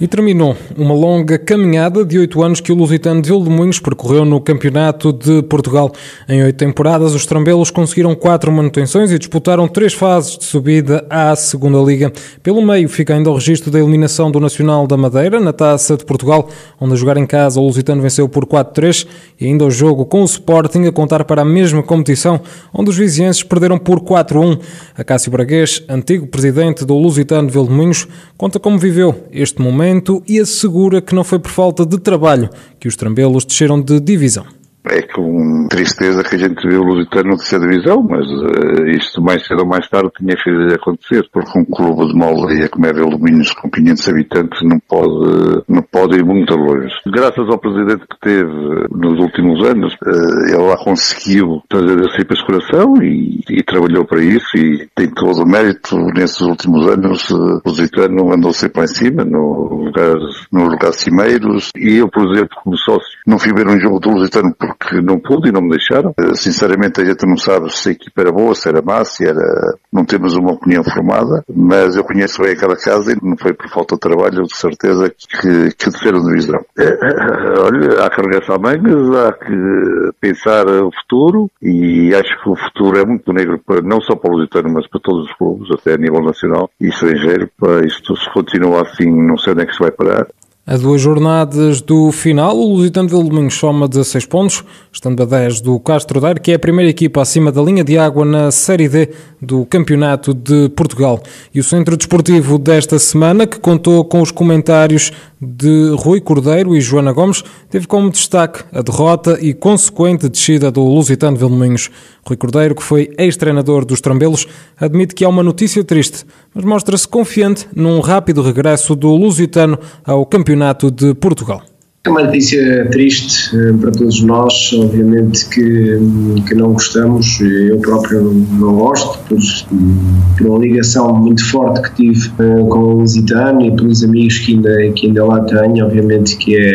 E terminou uma longa caminhada de oito anos que o Lusitano de percorreu no Campeonato de Portugal. Em oito temporadas, os trambelos conseguiram quatro manutenções e disputaram três fases de subida à Segunda Liga. Pelo meio fica ainda o registro da eliminação do Nacional da Madeira na Taça de Portugal, onde a jogar em casa o Lusitano venceu por 4-3 e ainda o jogo com o Sporting a contar para a mesma competição, onde os vizienses perderam por 4-1. A Cássio Braguês, antigo presidente do Lusitano de conta como viveu este momento e assegura que não foi por falta de trabalho que os trambelos desceram de divisão. É com tristeza que a gente vê o Lusitano na terceira divisão, mas uh, isto mais cedo ou mais tarde tinha que acontecer, porque um clube de uma aldeia como é de Alumínios com 500 habitantes não pode, pode ir muito longe. Graças ao presidente que teve nos últimos anos, uh, ele lá conseguiu fazer essa recuperação e, e, trabalhou para isso e tem todo o mérito nesses últimos anos. Uh, o Lusitano andou sempre lá em cima, no lugar, nos lugares cimeiros e eu, por exemplo, como sócio, não fui ver um jogo do Lusitano por porque não pude e não me deixaram. Eh, sinceramente a gente não sabe se a equipa era boa, se era má, se era... Não temos uma opinião formada, mas eu conheço bem aquela casa e não foi por falta de trabalho, de certeza, que, que desceram de visão. Eh, olha, há que arregaçar mangas, há que pensar o futuro e acho que o futuro é muito negro, para, não só para o Lusitano, mas para todos os clubes, até a nível nacional e estrangeiro. Para isto, se continua assim, não sei onde é que se vai parar. A duas jornadas do final, o Lusitano de Luminhos soma 16 pontos, estando a 10 do Castro Daire, que é a primeira equipa acima da linha de água na Série D do Campeonato de Portugal. E o Centro Desportivo desta semana, que contou com os comentários de Rui Cordeiro e Joana Gomes, teve como destaque a derrota e consequente descida do Lusitano de Vilmoinhos. Rui Cordeiro, que foi ex-treinador dos Trambelos, admite que há uma notícia triste, mas mostra-se confiante num rápido regresso do Lusitano ao Campeonato de Portugal. É uma notícia triste eh, para todos nós, obviamente que, que não gostamos, eu próprio não gosto, por, por uma ligação muito forte que tive uh, com o Lusitano e pelos amigos que ainda, que ainda lá tenho, obviamente que é,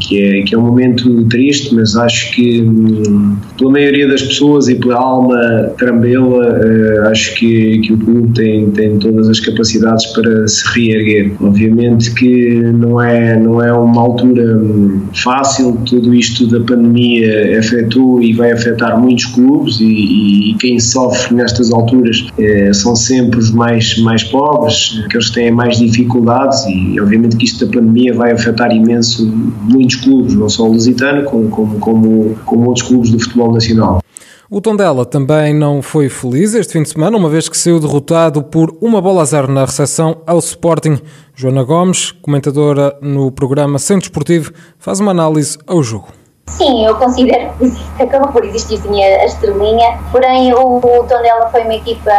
que, é, que é um momento triste, mas acho que um, pela maioria das pessoas e pela alma trambela, uh, acho que, que o clube tem, tem todas as capacidades para se reerguer. Obviamente que não é, não é uma altura altura hum, fácil, tudo isto da pandemia afetou e vai afetar muitos clubes e, e quem sofre nestas alturas eh, são sempre os mais, mais pobres, que eles têm mais dificuldades e obviamente que isto da pandemia vai afetar imenso muitos clubes, não só o Lusitano, como, como, como, como outros clubes do futebol nacional. O Tondela também não foi feliz este fim de semana, uma vez que saiu derrotado por uma bola a zero na recepção ao Sporting. Joana Gomes, comentadora no programa Centro Esportivo, faz uma análise ao jogo. Sim, eu considero que acabou por existir sim a estrelinha, porém o, o Tondela foi uma equipa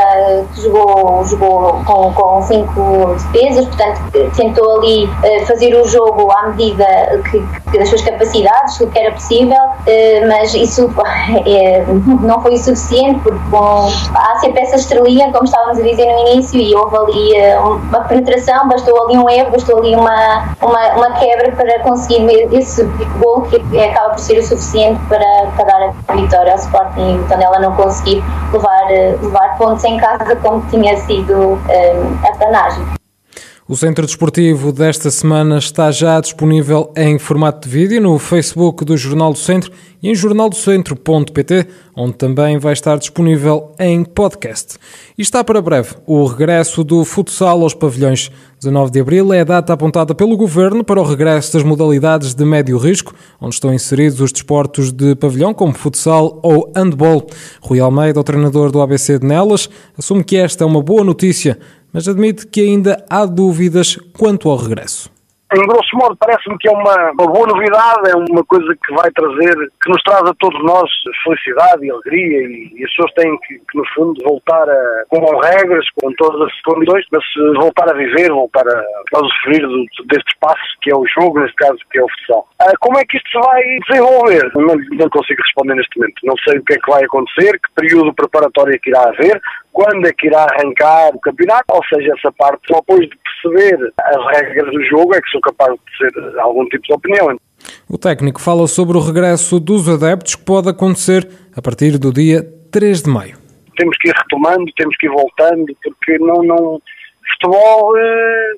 que jogou, jogou com, com cinco defesas, portanto tentou ali uh, fazer o jogo à medida que, que das suas capacidades, do que era possível, uh, mas isso é, não foi suficiente porque bom, há sempre essa estrelinha, como estávamos a dizer no início, e houve ali uh, uma penetração, bastou ali um erro, bastou ali uma, uma, uma quebra para conseguir esse gol que acaba por ser o suficiente para, para dar a vitória ao Sporting e o Tondela não conseguir levar, eh, levar pontos em casa como tinha sido um, eh, a planagem. O Centro Desportivo desta semana está já disponível em formato de vídeo no Facebook do Jornal do Centro e em jornaldocentro.pt, onde também vai estar disponível em podcast. E está para breve o regresso do futsal aos pavilhões. 19 de abril é a data apontada pelo Governo para o regresso das modalidades de médio risco, onde estão inseridos os desportos de pavilhão, como futsal ou handball. Rui Almeida, o treinador do ABC de Nelas, assume que esta é uma boa notícia mas admite que ainda há dúvidas quanto ao regresso. Em grosso modo, parece-me que é uma, uma, boa novidade, é uma coisa que vai trazer, que nos traz a todos nós felicidade e alegria e, e as pessoas têm que, que, no fundo, voltar a, com regras, com todas as condições, mas voltar a viver, voltar a, a usufruir do, deste espaço que é o jogo, neste caso, que é o futsal. Ah, como é que isto se vai desenvolver? Não, não consigo responder neste momento. Não sei o que é que vai acontecer, que período preparatório é que irá haver, quando é que irá arrancar o campeonato, ou seja, essa parte, só depois de perceber as regras do jogo é que sou capaz de ter algum tipo de opinião. O técnico fala sobre o regresso dos adeptos que pode acontecer a partir do dia 3 de maio. Temos que ir retomando, temos que ir voltando, porque não, não futebol eh,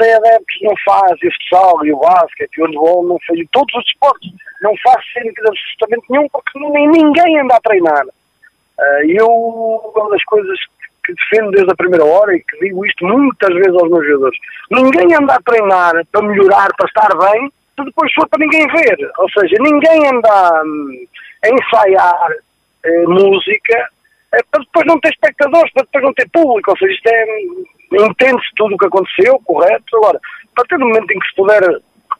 sem adeptos não faz, e o futsal, e o basquete, e o handball não faz, e todos os esportes não faz sentido absolutamente nenhum, porque nem, ninguém anda a treinar. Uh, eu, uma das coisas que defendo desde a primeira hora e que digo isto muitas vezes aos meus jogadores, ninguém anda a treinar para melhorar, para estar bem, se depois for para ninguém ver. Ou seja, ninguém anda hum, a ensaiar eh, música eh, para depois não ter espectadores, para depois não ter público. Ou seja, isto é. Entende-se tudo o que aconteceu, correto? Agora, a partir do momento em que se puder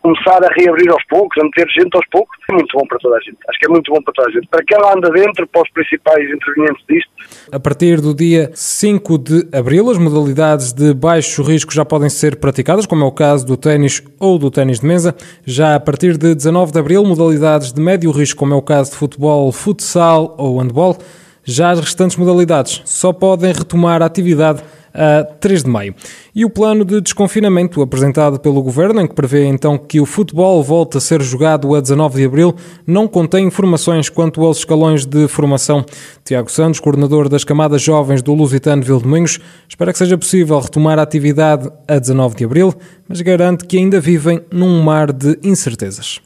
começar a reabrir aos poucos, a meter gente aos poucos, é muito bom para toda a gente. Acho que é muito bom para toda a gente. Para quem lá anda dentro, para os principais intervenientes disto. A partir do dia 5 de abril, as modalidades de baixo risco já podem ser praticadas, como é o caso do ténis ou do ténis de mesa. Já a partir de 19 de abril, modalidades de médio risco, como é o caso de futebol, futsal ou handball. Já as restantes modalidades só podem retomar a atividade a 3 de maio. E o plano de desconfinamento apresentado pelo Governo, em que prevê então que o futebol volte a ser jogado a 19 de abril, não contém informações quanto aos escalões de formação. Tiago Santos, coordenador das camadas jovens do Lusitano Vildemunhos, espera que seja possível retomar a atividade a 19 de abril, mas garante que ainda vivem num mar de incertezas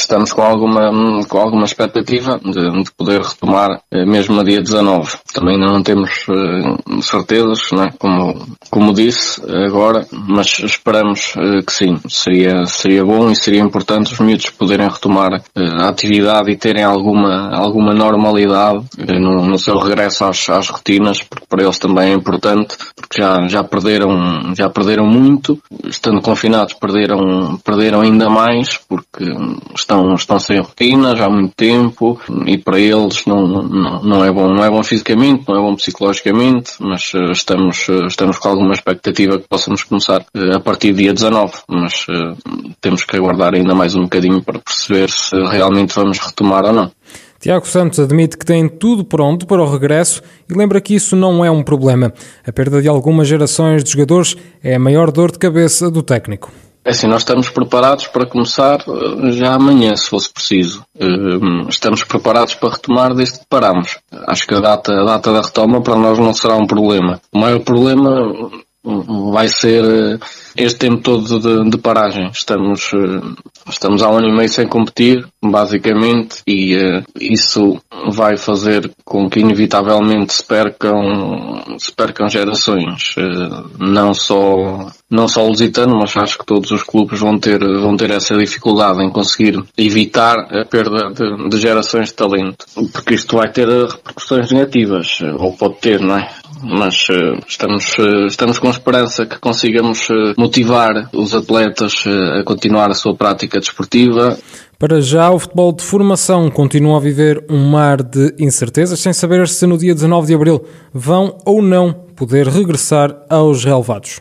estamos com alguma, com alguma expectativa de, de poder retomar eh, mesmo no dia 19. Também não temos uh, certezas, né? como, como disse agora, mas esperamos uh, que sim. Seria, seria bom e seria importante os miúdos poderem retomar a atividade e terem alguma, alguma normalidade no, no, seu regresso às, às rotinas, porque para eles também é importante, porque já, já perderam, já perderam muito, estando confinados perderam, perderam ainda mais, porque estão, estão sem rotina já há muito tempo e para eles não, não, não é bom, não é bom fisicamente, não é bom psicologicamente, mas uh, estamos, uh, estamos com alguma expectativa que possamos começar uh, a partir do dia 19, mas temos que aguardar ainda mais um bocadinho para perceber se realmente vamos retomar ou não. Tiago Santos admite que tem tudo pronto para o regresso e lembra que isso não é um problema. A perda de algumas gerações de jogadores é a maior dor de cabeça do técnico. É assim, nós estamos preparados para começar eh, já amanhã, se fosse preciso. Eh, estamos preparados para retomar desde que paramos. Acho que a data, a data da retoma para nós não será um problema. O maior problema vai ser eh, este tempo todo de, de, paragem. Estamos, eh, estamos há um ano e meio sem competir, basicamente, e uh, isso vai fazer com que inevitavelmente se percam, se percam gerações. Uh, não só, não só o Lusitano, mas acho que todos os clubes vão ter, vão ter essa dificuldade em conseguir evitar a perda de, de gerações de talento. Porque isto vai ter repercussões negativas, ou pode ter, não é? Mas uh, estamos, uh, estamos com esperança que consigamos uh, motivar os atletas a continuar a sua prática desportiva. Para já, o futebol de formação continua a viver um mar de incertezas, sem saber se no dia 19 de abril vão ou não poder regressar aos relevados.